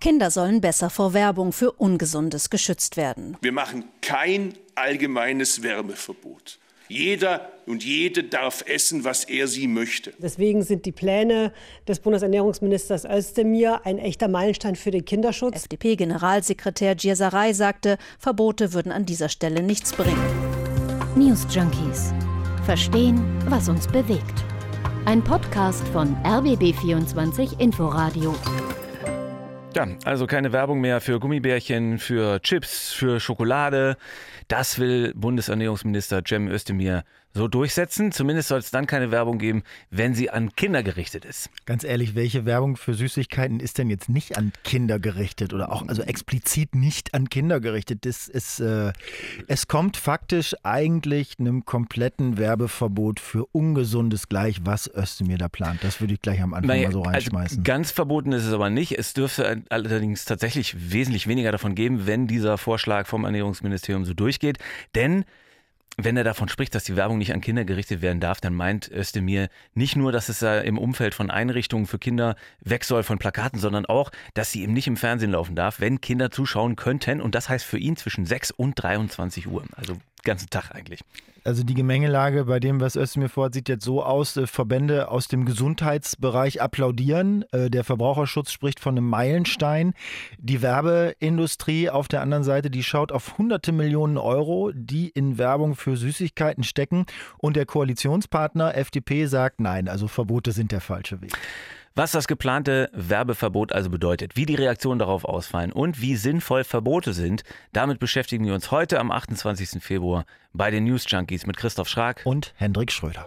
Kinder sollen besser vor Werbung für Ungesundes geschützt werden. Wir machen kein allgemeines Werbeverbot. Jeder und jede darf essen, was er sie möchte. Deswegen sind die Pläne des Bundesernährungsministers Özdemir ein echter Meilenstein für den Kinderschutz. FDP-Generalsekretär Gierserei sagte, Verbote würden an dieser Stelle nichts bringen. News Junkies. Verstehen, was uns bewegt. Ein Podcast von RBB24 Inforadio. Ja, also keine Werbung mehr für Gummibärchen, für Chips, für Schokolade. Das will Bundesernährungsminister Cem Özdemir so durchsetzen. Zumindest soll es dann keine Werbung geben, wenn sie an Kinder gerichtet ist. Ganz ehrlich, welche Werbung für Süßigkeiten ist denn jetzt nicht an Kinder gerichtet oder auch also explizit nicht an Kinder gerichtet? Das ist, äh, es kommt faktisch eigentlich einem kompletten Werbeverbot für Ungesundes gleich, was Özdemir da plant. Das würde ich gleich am Anfang naja, mal so also reinschmeißen. Also ganz verboten ist es aber nicht. Es dürfte allerdings tatsächlich wesentlich weniger davon geben, wenn dieser Vorschlag vom Ernährungsministerium so durchgeht. Denn wenn er davon spricht, dass die Werbung nicht an Kinder gerichtet werden darf, dann meint Özdemir nicht nur, dass es im Umfeld von Einrichtungen für Kinder weg soll von Plakaten, sondern auch, dass sie eben nicht im Fernsehen laufen darf, wenn Kinder zuschauen könnten. Und das heißt für ihn zwischen 6 und 23 Uhr. Also ganzen Tag eigentlich. Also die Gemengelage bei dem, was Özdemir vorhat, sieht jetzt so aus. Äh, Verbände aus dem Gesundheitsbereich applaudieren. Äh, der Verbraucherschutz spricht von einem Meilenstein. Die Werbeindustrie auf der anderen Seite, die schaut auf hunderte Millionen Euro, die in Werbung für Süßigkeiten stecken. Und der Koalitionspartner FDP sagt, nein, also Verbote sind der falsche Weg. Was das geplante Werbeverbot also bedeutet, wie die Reaktionen darauf ausfallen und wie sinnvoll Verbote sind, damit beschäftigen wir uns heute am 28. Februar bei den News Junkies mit Christoph Schrag und Hendrik Schröder.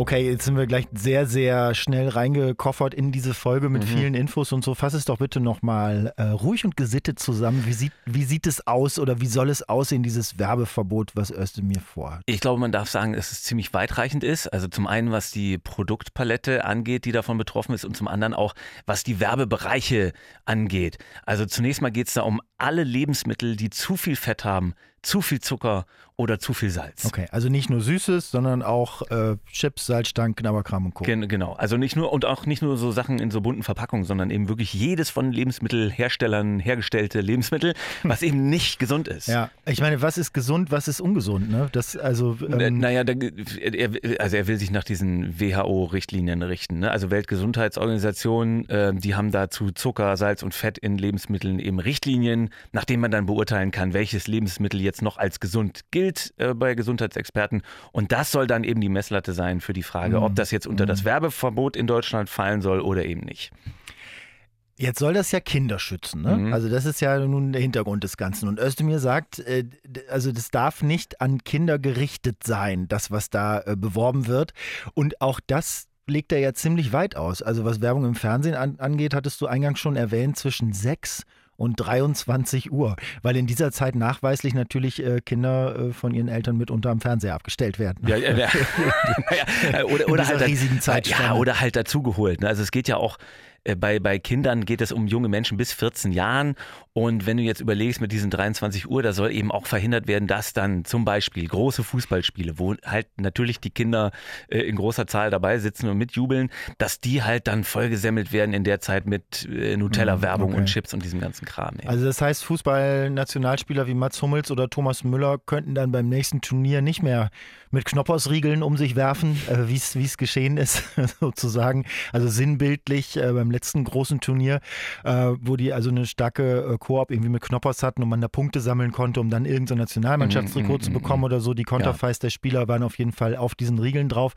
Okay, jetzt sind wir gleich sehr, sehr schnell reingekoffert in diese Folge mit mhm. vielen Infos und so. Fass es doch bitte nochmal äh, ruhig und gesittet zusammen. Wie sieht, wie sieht es aus oder wie soll es aussehen, dieses Werbeverbot, was Özdemir vorhat? Ich glaube, man darf sagen, dass es ziemlich weitreichend ist. Also zum einen, was die Produktpalette angeht, die davon betroffen ist und zum anderen auch, was die Werbebereiche angeht. Also zunächst mal geht es da um alle Lebensmittel, die zu viel Fett haben, zu viel Zucker oder zu viel Salz. Okay, also nicht nur Süßes, sondern auch äh, Chips, Salzstangen, Knabberkram und Co. Gen genau, also nicht nur und auch nicht nur so Sachen in so bunten Verpackungen, sondern eben wirklich jedes von Lebensmittelherstellern hergestellte Lebensmittel, was eben nicht gesund ist. Ja, ich meine, was ist gesund, was ist ungesund? Ne? Das also. Ähm naja, da, er, also er will sich nach diesen WHO-Richtlinien richten. Ne? Also Weltgesundheitsorganisation, äh, die haben dazu Zucker, Salz und Fett in Lebensmitteln eben Richtlinien, nach denen man dann beurteilen kann, welches Lebensmittel jetzt noch als gesund gilt äh, bei Gesundheitsexperten. Und das soll dann eben die Messlatte sein für die Frage, mhm. ob das jetzt unter das mhm. Werbeverbot in Deutschland fallen soll oder eben nicht. Jetzt soll das ja Kinder schützen, ne? Mhm. Also das ist ja nun der Hintergrund des Ganzen. Und Özdemir sagt, äh, also das darf nicht an Kinder gerichtet sein, das, was da äh, beworben wird. Und auch das legt er ja ziemlich weit aus. Also was Werbung im Fernsehen angeht, hattest du eingangs schon erwähnt, zwischen sechs und 23 Uhr, weil in dieser Zeit nachweislich natürlich äh, Kinder äh, von ihren Eltern mit unterm Fernseher abgestellt werden. Ja, ja, ja. oder, oder halt riesigen Zeit. Ja, oder halt dazugeholt. Ne? Also es geht ja auch bei, bei Kindern geht es um junge Menschen bis 14 Jahren. Und wenn du jetzt überlegst mit diesen 23 Uhr, da soll eben auch verhindert werden, dass dann zum Beispiel große Fußballspiele, wo halt natürlich die Kinder äh, in großer Zahl dabei sitzen und mitjubeln, dass die halt dann vollgesemmelt werden in der Zeit mit äh, Nutella-Werbung okay. und Chips und diesem ganzen Kram. Ey. Also das heißt, Fußball-Nationalspieler wie Mats Hummels oder Thomas Müller könnten dann beim nächsten Turnier nicht mehr mit Knoppersriegeln um sich werfen, äh, wie es geschehen ist, sozusagen. Also sinnbildlich äh, beim letzten großen Turnier, äh, wo die also eine starke äh, Koop irgendwie mit Knoppers hatten und man da Punkte sammeln konnte, um dann irgendein Nationalmannschaftstrikot mm, mm, zu bekommen mm, oder so. Die Konterfeis ja. der Spieler waren auf jeden Fall auf diesen Riegeln drauf.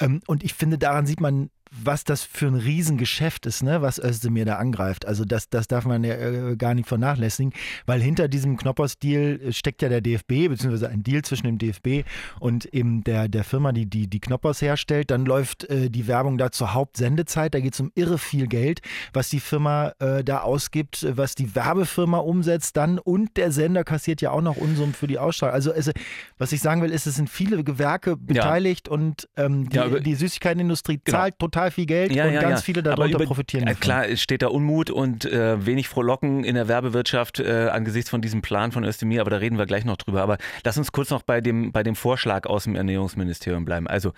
Ähm, und ich finde, daran sieht man was das für ein Riesengeschäft ist, ne, was Özdemir da angreift. Also das, das darf man ja äh, gar nicht vernachlässigen, weil hinter diesem Knoppers-Deal äh, steckt ja der DFB, beziehungsweise ein Deal zwischen dem DFB und eben der, der Firma, die, die die Knoppers herstellt. Dann läuft äh, die Werbung da zur Hauptsendezeit, da geht es um irre viel Geld, was die Firma äh, da ausgibt, was die Werbefirma umsetzt dann und der Sender kassiert ja auch noch Unsummen für die Ausstrahlung. Also, also was ich sagen will, ist, es sind viele Gewerke beteiligt ja. und ähm, die, ja, die Süßigkeitenindustrie genau. zahlt total total viel Geld ja, und ja, ganz ja. viele darunter über, profitieren. Davon. Klar, steht da Unmut und äh, wenig Frohlocken in der Werbewirtschaft äh, angesichts von diesem Plan von Özdemir, aber da reden wir gleich noch drüber. Aber lass uns kurz noch bei dem, bei dem Vorschlag aus dem Ernährungsministerium bleiben. Also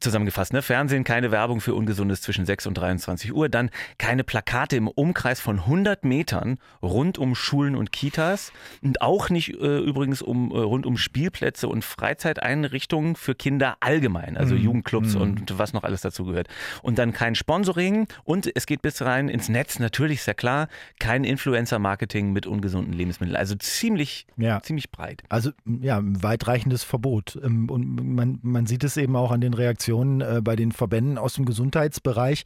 zusammengefasst, ne? Fernsehen, keine Werbung für Ungesundes zwischen 6 und 23 Uhr. Dann keine Plakate im Umkreis von 100 Metern rund um Schulen und Kitas. Und auch nicht äh, übrigens um, äh, rund um Spielplätze und Freizeiteinrichtungen für Kinder allgemein. Also mhm. Jugendclubs mhm. und was noch alles dazu gehört. Und dann kein Sponsoring. Und es geht bis rein ins Netz. Natürlich, sehr klar. Kein Influencer-Marketing mit ungesunden Lebensmitteln. Also ziemlich, ja. ziemlich breit. Also ja, ein weitreichendes Verbot. Ähm, und man, man sieht es eben auch an den Reaktionen äh, bei den Verbänden aus dem Gesundheitsbereich.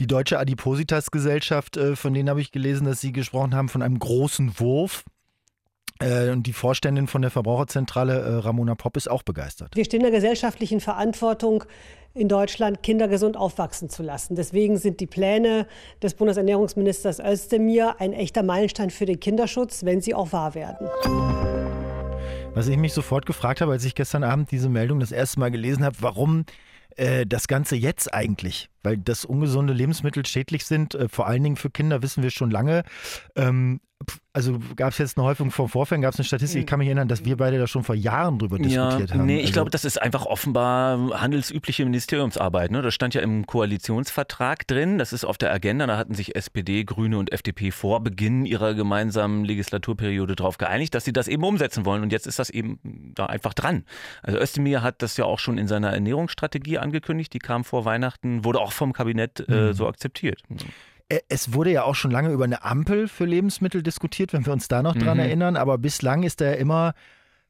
Die Deutsche Adipositas-Gesellschaft, äh, von denen habe ich gelesen, dass sie gesprochen haben von einem großen Wurf. Äh, und die Vorständin von der Verbraucherzentrale, Ramona Popp, ist auch begeistert. Wir stehen der gesellschaftlichen Verantwortung, in Deutschland Kinder gesund aufwachsen zu lassen. Deswegen sind die Pläne des Bundesernährungsministers Özdemir ein echter Meilenstein für den Kinderschutz, wenn sie auch wahr werden. Was ich mich sofort gefragt habe, als ich gestern Abend diese Meldung das erste Mal gelesen habe, warum äh, das Ganze jetzt eigentlich? Weil dass ungesunde Lebensmittel schädlich sind, äh, vor allen Dingen für Kinder, wissen wir schon lange. Ähm, also gab es jetzt eine Häufung von Vorfällen, gab es eine Statistik, ich kann mich erinnern, dass wir beide da schon vor Jahren drüber diskutiert ja, haben. Nee, ich also, glaube, das ist einfach offenbar handelsübliche Ministeriumsarbeit. Ne? Das stand ja im Koalitionsvertrag drin, das ist auf der Agenda, da hatten sich SPD, Grüne und FDP vor Beginn ihrer gemeinsamen Legislaturperiode darauf geeinigt, dass sie das eben umsetzen wollen und jetzt ist das eben da einfach dran. Also Özdemir hat das ja auch schon in seiner Ernährungsstrategie angekündigt, die kam vor Weihnachten, wurde auch vom Kabinett äh, mhm. so akzeptiert. Äh, es wurde ja auch schon lange über eine Ampel für Lebensmittel diskutiert, wenn wir uns da noch dran mhm. erinnern, aber bislang ist da immer,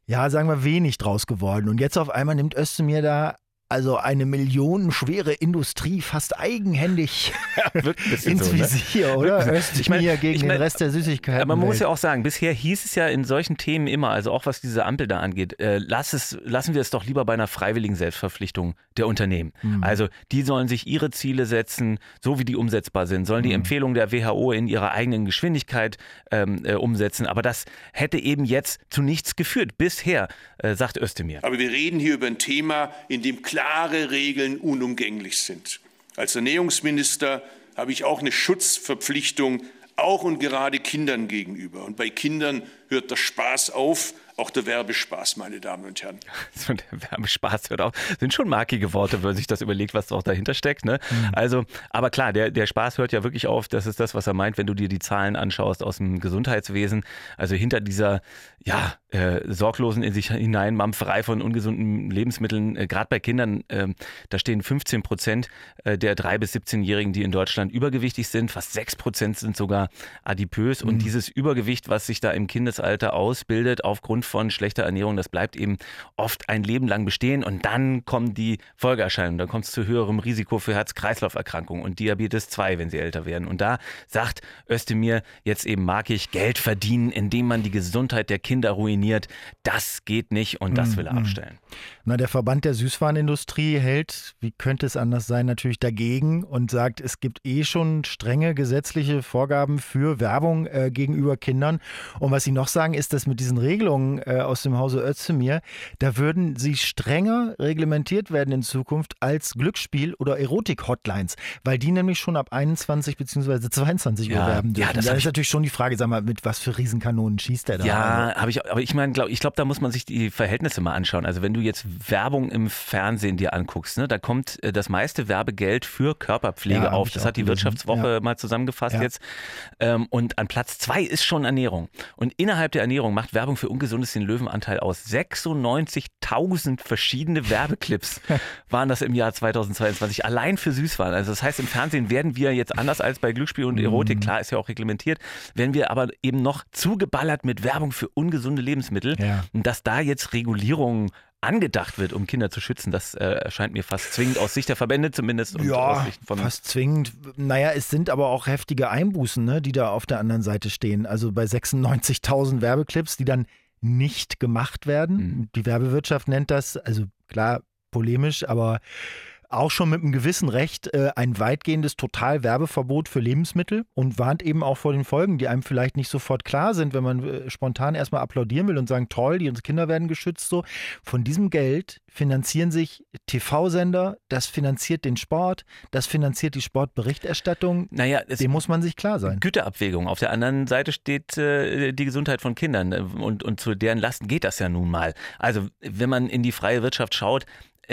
ja, sagen wir, wenig draus geworden. Und jetzt auf einmal nimmt Özdemir da also eine millionenschwere Industrie fast eigenhändig ja, ins so, ne? Visier, oder? Ich meine, gegen ich mein, den Rest der Süßigkeiten. Aber man muss ja auch sagen, bisher hieß es ja in solchen Themen immer, also auch was diese Ampel da angeht, äh, lass es, lassen wir es doch lieber bei einer freiwilligen Selbstverpflichtung der Unternehmen. Mhm. Also die sollen sich ihre Ziele setzen, so wie die umsetzbar sind, sollen die mhm. Empfehlungen der WHO in ihrer eigenen Geschwindigkeit ähm, äh, umsetzen. Aber das hätte eben jetzt zu nichts geführt, bisher, äh, sagt Özdemir. Aber wir reden hier über ein Thema, in dem klare Regeln unumgänglich sind. Als Ernährungsminister habe ich auch eine Schutzverpflichtung, auch und gerade Kindern gegenüber. Und bei Kindern hört der Spaß auf, auch der Werbespaß, meine Damen und Herren. So, der Werbespaß hört auf. Sind schon markige Worte, wenn man sich das überlegt, was auch dahinter steckt. Ne? Mhm. Also, aber klar, der, der Spaß hört ja wirklich auf. Das ist das, was er meint, wenn du dir die Zahlen anschaust aus dem Gesundheitswesen. Also hinter dieser ja, äh, sorglosen in sich hinein Mampferei von ungesunden Lebensmitteln, äh, gerade bei Kindern, äh, da stehen 15 Prozent äh, der 3- bis 17-Jährigen, die in Deutschland übergewichtig sind. Fast 6 Prozent sind sogar adipös. Mhm. Und dieses Übergewicht, was sich da im Kindesalter ausbildet aufgrund von schlechter Ernährung, das bleibt eben oft ein Leben lang bestehen und dann kommen die Folgeerscheinungen. Dann kommt es zu höherem Risiko für Herz-Kreislauf-Erkrankungen und Diabetes 2, wenn sie älter werden. Und da sagt Özdemir, jetzt eben mag ich Geld verdienen, indem man die Gesundheit der Kinder ruiniert. Das geht nicht und das will er mhm. abstellen. Na, der Verband der Süßwarenindustrie hält, wie könnte es anders sein, natürlich dagegen und sagt, es gibt eh schon strenge gesetzliche Vorgaben für Werbung äh, gegenüber Kindern. Und was sie noch sagen, ist, dass mit diesen Regelungen äh, aus dem Hause Özdemir, da würden sie strenger reglementiert werden in Zukunft als Glücksspiel- oder Erotik-Hotlines, weil die nämlich schon ab 21 bzw. 22 Uhr werben dürfen. Ja, das da ist natürlich schon die Frage, sag mal, mit was für Riesenkanonen schießt der da? Ja, also habe ich, aber ich meine, glaub, ich glaube, da muss man sich die Verhältnisse mal anschauen. Also wenn du jetzt Werbung im Fernsehen dir anguckst, ne, da kommt äh, das meiste Werbegeld für Körperpflege ja, auf. Das hat die Wirtschaftswoche ja. mal zusammengefasst jetzt. Ähm, und an Platz zwei ist schon Ernährung. Und innerhalb der Ernährung macht Werbung für ungesunde es den Löwenanteil aus. 96.000 verschiedene Werbeclips waren das im Jahr 2022, allein für Süßwaren. Also das heißt, im Fernsehen werden wir jetzt anders als bei Glücksspiel und Erotik, mhm. klar ist ja auch reglementiert, werden wir aber eben noch zugeballert mit Werbung für ungesunde Lebensmittel. Ja. Und dass da jetzt Regulierungen angedacht wird, um Kinder zu schützen, das äh, erscheint mir fast zwingend aus Sicht der Verbände zumindest. Und ja, aus Sicht von fast zwingend. Naja, es sind aber auch heftige Einbußen, ne, die da auf der anderen Seite stehen. Also bei 96.000 Werbeclips, die dann nicht gemacht werden. Mhm. Die Werbewirtschaft nennt das, also klar, polemisch, aber auch schon mit einem gewissen Recht äh, ein weitgehendes Totalwerbeverbot für Lebensmittel und warnt eben auch vor den Folgen, die einem vielleicht nicht sofort klar sind, wenn man äh, spontan erstmal applaudieren will und sagen, toll, die unsere Kinder werden geschützt so. Von diesem Geld finanzieren sich TV-Sender, das finanziert den Sport, das finanziert die Sportberichterstattung. Naja, dem muss man sich klar sein. Güterabwägung. Auf der anderen Seite steht äh, die Gesundheit von Kindern und, und zu deren Lasten geht das ja nun mal. Also wenn man in die freie Wirtschaft schaut, äh,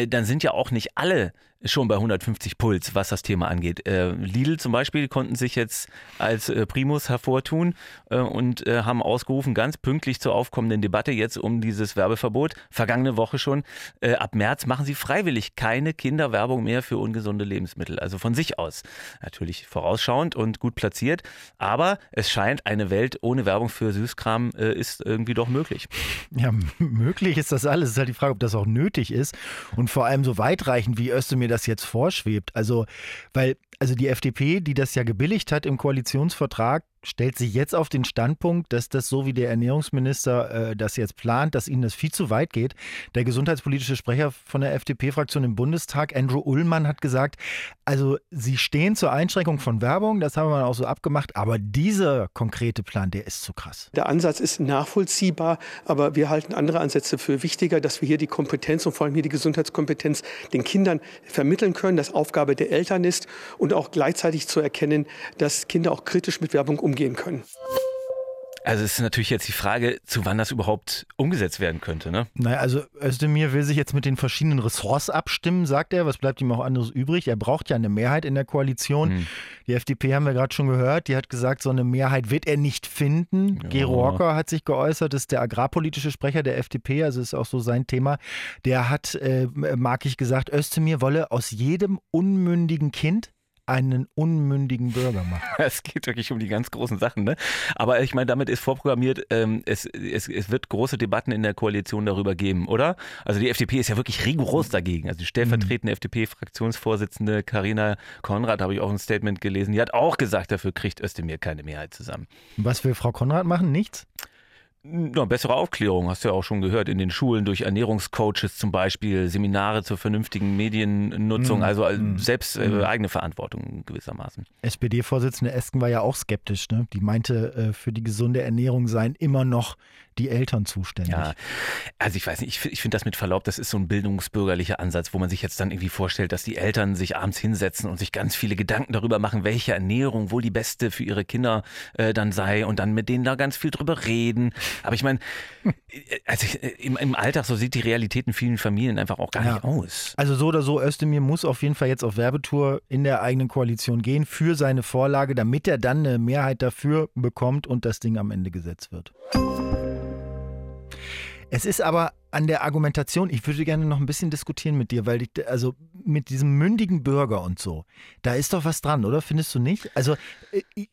dann sind ja auch nicht alle schon bei 150 Puls, was das Thema angeht. Äh, Lidl zum Beispiel konnten sich jetzt als äh, Primus hervortun äh, und haben ausgerufen, ganz pünktlich zur aufkommenden Debatte jetzt um dieses Werbeverbot, vergangene Woche schon, ab März machen sie freiwillig keine Kinderwerbung mehr für ungesunde Lebensmittel. Also von sich aus. Natürlich vorausschauend und gut platziert, aber es scheint, eine Welt ohne Werbung für Süßkram ist irgendwie doch möglich. Ja, möglich ist das alles. Es ist halt die Frage, ob das auch nötig ist und vor allem so weitreichend, wie Özdemir das jetzt vorschwebt. Also, weil, also die FDP, die das ja gebilligt hat im Koalitionsvertrag, stellt sich jetzt auf den Standpunkt, dass das so wie der Ernährungsminister äh, das jetzt plant, dass ihnen das viel zu weit geht. Der gesundheitspolitische Sprecher von der FDP-Fraktion im Bundestag, Andrew Ullmann, hat gesagt, also sie stehen zur Einschränkung von Werbung, das haben wir auch so abgemacht, aber dieser konkrete Plan, der ist zu krass. Der Ansatz ist nachvollziehbar, aber wir halten andere Ansätze für wichtiger, dass wir hier die Kompetenz und vor allem hier die Gesundheitskompetenz den Kindern vermitteln können, das Aufgabe der Eltern ist und auch gleichzeitig zu erkennen, dass Kinder auch kritisch mit Werbung umgehen umgehen können. Also es ist natürlich jetzt die Frage, zu wann das überhaupt umgesetzt werden könnte. Ne? Naja, also Özdemir will sich jetzt mit den verschiedenen Ressorts abstimmen, sagt er. Was bleibt ihm auch anderes übrig? Er braucht ja eine Mehrheit in der Koalition. Hm. Die FDP haben wir gerade schon gehört. Die hat gesagt, so eine Mehrheit wird er nicht finden. Ja. Gero Walker hat sich geäußert, das ist der agrarpolitische Sprecher der FDP, also ist auch so sein Thema. Der hat, äh, mag ich gesagt, Özdemir wolle aus jedem unmündigen Kind einen unmündigen Bürger machen. Es geht wirklich um die ganz großen Sachen, ne? Aber ich meine, damit ist vorprogrammiert, ähm, es, es, es wird große Debatten in der Koalition darüber geben, oder? Also die FDP ist ja wirklich rigoros dagegen. Also die stellvertretende mhm. FDP-Fraktionsvorsitzende Karina Konrad, habe ich auch ein Statement gelesen, die hat auch gesagt, dafür kriegt Özdemir keine Mehrheit zusammen. Was will Frau Konrad machen? Nichts? Ja, bessere Aufklärung, hast du ja auch schon gehört, in den Schulen durch Ernährungscoaches zum Beispiel, Seminare zur vernünftigen Mediennutzung, mm, also mm, selbst äh, mm. eigene Verantwortung gewissermaßen. SPD-Vorsitzende Esken war ja auch skeptisch, ne? Die meinte, äh, für die gesunde Ernährung seien immer noch die Eltern zuständig. Ja, also ich weiß nicht, ich, ich finde das mit Verlaub, das ist so ein bildungsbürgerlicher Ansatz, wo man sich jetzt dann irgendwie vorstellt, dass die Eltern sich abends hinsetzen und sich ganz viele Gedanken darüber machen, welche Ernährung wohl die beste für ihre Kinder äh, dann sei und dann mit denen da ganz viel drüber reden. Aber ich meine, also im, im, Alltag, so sieht die Realität in vielen Familien einfach auch gar ja. nicht aus. Also so oder so, Özdemir muss auf jeden Fall jetzt auf Werbetour in der eigenen Koalition gehen für seine Vorlage, damit er dann eine Mehrheit dafür bekommt und das Ding am Ende gesetzt wird. Es ist aber an der Argumentation, ich würde gerne noch ein bisschen diskutieren mit dir, weil ich, also mit diesem mündigen Bürger und so, da ist doch was dran, oder? Findest du nicht? Also äh,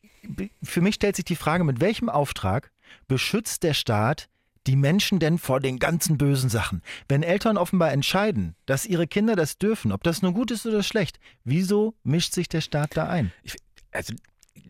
für mich stellt sich die Frage, mit welchem Auftrag beschützt der Staat die Menschen denn vor den ganzen bösen Sachen? Wenn Eltern offenbar entscheiden, dass ihre Kinder das dürfen, ob das nur gut ist oder schlecht, wieso mischt sich der Staat da ein? Ich, also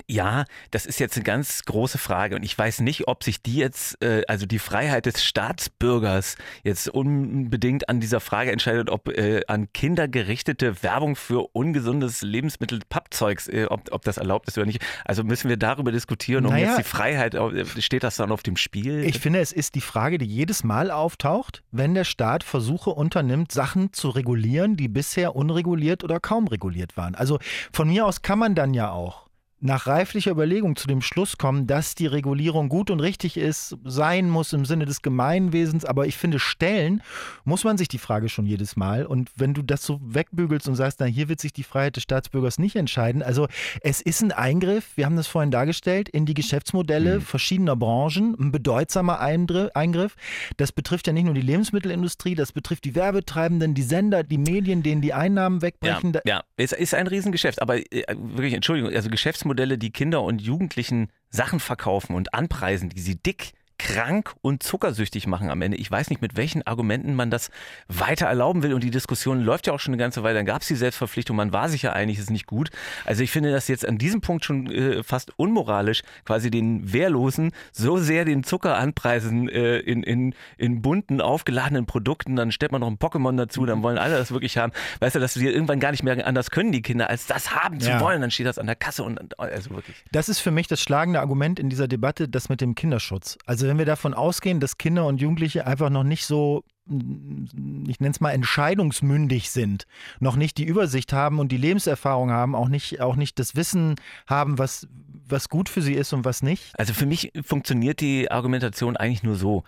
ja, das ist jetzt eine ganz große Frage und ich weiß nicht, ob sich die jetzt, äh, also die Freiheit des Staatsbürgers jetzt unbedingt an dieser Frage entscheidet, ob äh, an Kinder gerichtete Werbung für ungesundes Lebensmittel, Pappzeugs, äh, ob, ob das erlaubt ist oder nicht. Also müssen wir darüber diskutieren, um naja, jetzt die Freiheit, steht das dann auf dem Spiel? Ich finde, es ist die Frage, die jedes Mal auftaucht, wenn der Staat Versuche unternimmt, Sachen zu regulieren, die bisher unreguliert oder kaum reguliert waren. Also von mir aus kann man dann ja auch nach reiflicher Überlegung zu dem Schluss kommen, dass die Regulierung gut und richtig ist, sein muss im Sinne des Gemeinwesens. Aber ich finde, stellen muss man sich die Frage schon jedes Mal. Und wenn du das so wegbügelst und sagst, na, hier wird sich die Freiheit des Staatsbürgers nicht entscheiden. Also es ist ein Eingriff, wir haben das vorhin dargestellt, in die Geschäftsmodelle mhm. verschiedener Branchen, ein bedeutsamer Eingriff. Das betrifft ja nicht nur die Lebensmittelindustrie, das betrifft die Werbetreibenden, die Sender, die Medien, denen die Einnahmen wegbrechen. Ja, ja. es ist ein Riesengeschäft. Aber äh, wirklich, Entschuldigung, also Geschäftsmodelle Geschäftsmodelle, die Kinder und Jugendlichen Sachen verkaufen und anpreisen, die sie dick krank und zuckersüchtig machen am Ende. Ich weiß nicht, mit welchen Argumenten man das weiter erlauben will. Und die Diskussion läuft ja auch schon eine ganze Weile. Dann gab es die Selbstverpflichtung. Man war sich ja einig, es ist nicht gut. Also ich finde das jetzt an diesem Punkt schon äh, fast unmoralisch, quasi den Wehrlosen so sehr den Zucker anpreisen äh, in, in, in bunten, aufgeladenen Produkten. Dann stellt man noch ein Pokémon dazu, dann wollen alle das wirklich haben. Weißt du, dass wir irgendwann gar nicht mehr anders können, die Kinder, als das haben zu ja. wollen. Dann steht das an der Kasse und also wirklich. Das ist für mich das schlagende Argument in dieser Debatte, das mit dem Kinderschutz. Also wenn wir davon ausgehen, dass Kinder und Jugendliche einfach noch nicht so ich nenne es mal entscheidungsmündig sind, noch nicht die Übersicht haben und die Lebenserfahrung haben, auch nicht, auch nicht das Wissen haben, was, was gut für sie ist und was nicht? Also für mich funktioniert die Argumentation eigentlich nur so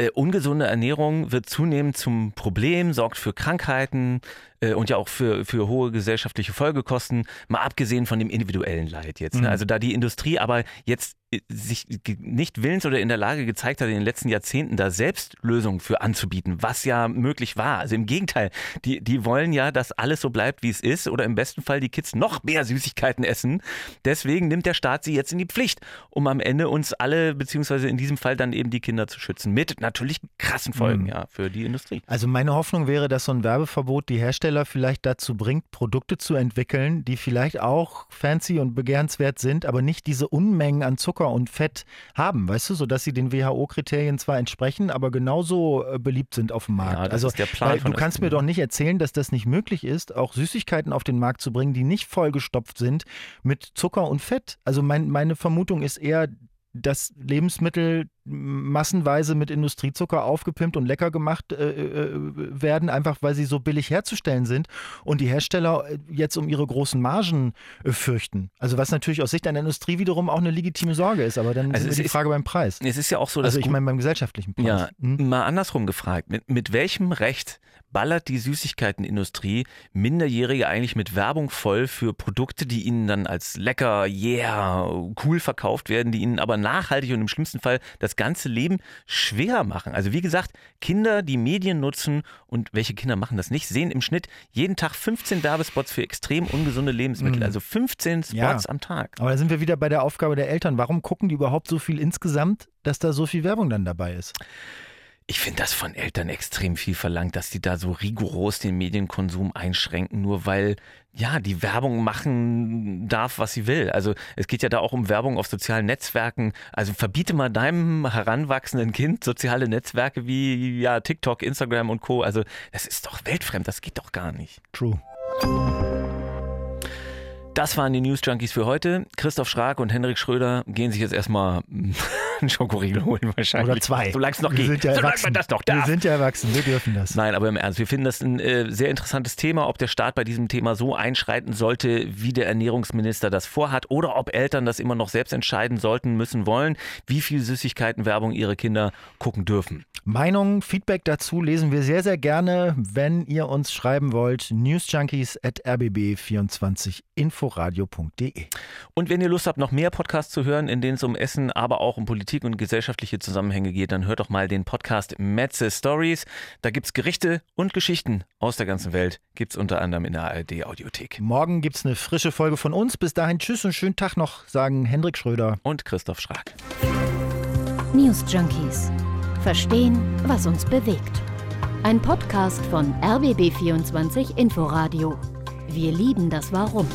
äh, ungesunde Ernährung wird zunehmend zum Problem, sorgt für Krankheiten äh, und ja auch für, für hohe gesellschaftliche Folgekosten, mal abgesehen von dem individuellen Leid jetzt. Ne? Mhm. Also da die Industrie aber jetzt äh, sich nicht willens oder in der Lage gezeigt hat, in den letzten Jahrzehnten da selbst Lösungen für anzubieten, was ja möglich war. Also im Gegenteil, die, die wollen ja, dass alles so bleibt, wie es ist oder im besten Fall die Kids noch mehr Süßigkeiten essen. Deswegen nimmt der Staat sie jetzt in die Pflicht, um am Ende uns alle, beziehungsweise in diesem Fall dann eben die Kinder zu schützen. Mit natürlich krassen Folgen, mhm. ja, für die Industrie. Also meine Hoffnung wäre, dass so ein Werbeverbot die Hersteller vielleicht dazu bringt, Produkte zu entwickeln, die vielleicht auch fancy und begehrenswert sind, aber nicht diese Unmengen an Zucker und Fett haben, weißt du, sodass sie den WHO-Kriterien zwar entsprechen, aber genauso äh, beliebt sind auf dem Markt. Ja, also, du kannst mir doch nicht erzählen, dass das nicht möglich ist, auch Süßigkeiten auf den Markt zu bringen, die nicht vollgestopft sind mit Zucker und Fett. Also mein, meine Vermutung ist eher, dass Lebensmittel massenweise mit Industriezucker aufgepimpt und lecker gemacht äh, äh, werden, einfach weil sie so billig herzustellen sind und die Hersteller äh, jetzt um ihre großen Margen äh, fürchten. Also was natürlich aus Sicht einer Industrie wiederum auch eine legitime Sorge ist, aber dann also ist die Frage beim Preis. Es ist ja auch so, dass also ich meine beim gesellschaftlichen Preis. Ja, hm? mal andersrum gefragt, mit, mit welchem Recht ballert die Süßigkeitenindustrie Minderjährige eigentlich mit Werbung voll für Produkte, die ihnen dann als lecker, yeah, cool verkauft werden, die ihnen aber nachhaltig und im schlimmsten Fall das ganze Leben schwer machen. Also wie gesagt, Kinder, die Medien nutzen und welche Kinder machen das nicht, sehen im Schnitt jeden Tag 15 Werbespots für extrem ungesunde Lebensmittel. Mhm. Also 15 Spots ja. am Tag. Aber da sind wir wieder bei der Aufgabe der Eltern. Warum gucken die überhaupt so viel insgesamt, dass da so viel Werbung dann dabei ist? Ich finde das von Eltern extrem viel verlangt, dass die da so rigoros den Medienkonsum einschränken, nur weil ja die Werbung machen darf, was sie will. Also es geht ja da auch um Werbung auf sozialen Netzwerken. Also verbiete mal deinem heranwachsenden Kind soziale Netzwerke wie ja TikTok, Instagram und Co. Also das ist doch weltfremd, das geht doch gar nicht. True. Das waren die News Junkies für heute. Christoph Schrag und Henrik Schröder gehen sich jetzt erstmal einen Schokoriegel holen wahrscheinlich. Oder zwei. Solange es noch wir geht. Sind ja Solange erwachsen. man das noch darf. Wir sind ja erwachsen, wir dürfen das. Nein, aber im Ernst, wir finden das ein äh, sehr interessantes Thema, ob der Staat bei diesem Thema so einschreiten sollte, wie der Ernährungsminister das vorhat, oder ob Eltern das immer noch selbst entscheiden sollten, müssen, wollen, wie viel Süßigkeitenwerbung ihre Kinder gucken dürfen. Meinungen, Feedback dazu lesen wir sehr, sehr gerne, wenn ihr uns schreiben wollt. newsjunkies at rbb24inforadio.de. Und wenn ihr Lust habt, noch mehr Podcasts zu hören, in denen es um Essen, aber auch um Politik und gesellschaftliche Zusammenhänge geht, dann hört doch mal den Podcast Metze Stories. Da gibt es Gerichte und Geschichten aus der ganzen Welt. Gibt es unter anderem in der ARD Audiothek. Morgen gibt es eine frische Folge von uns. Bis dahin Tschüss und schönen Tag noch, sagen Hendrik Schröder und Christoph Schrag. News Junkies. Verstehen, was uns bewegt. Ein Podcast von RBB24 Inforadio. Wir lieben das Warum.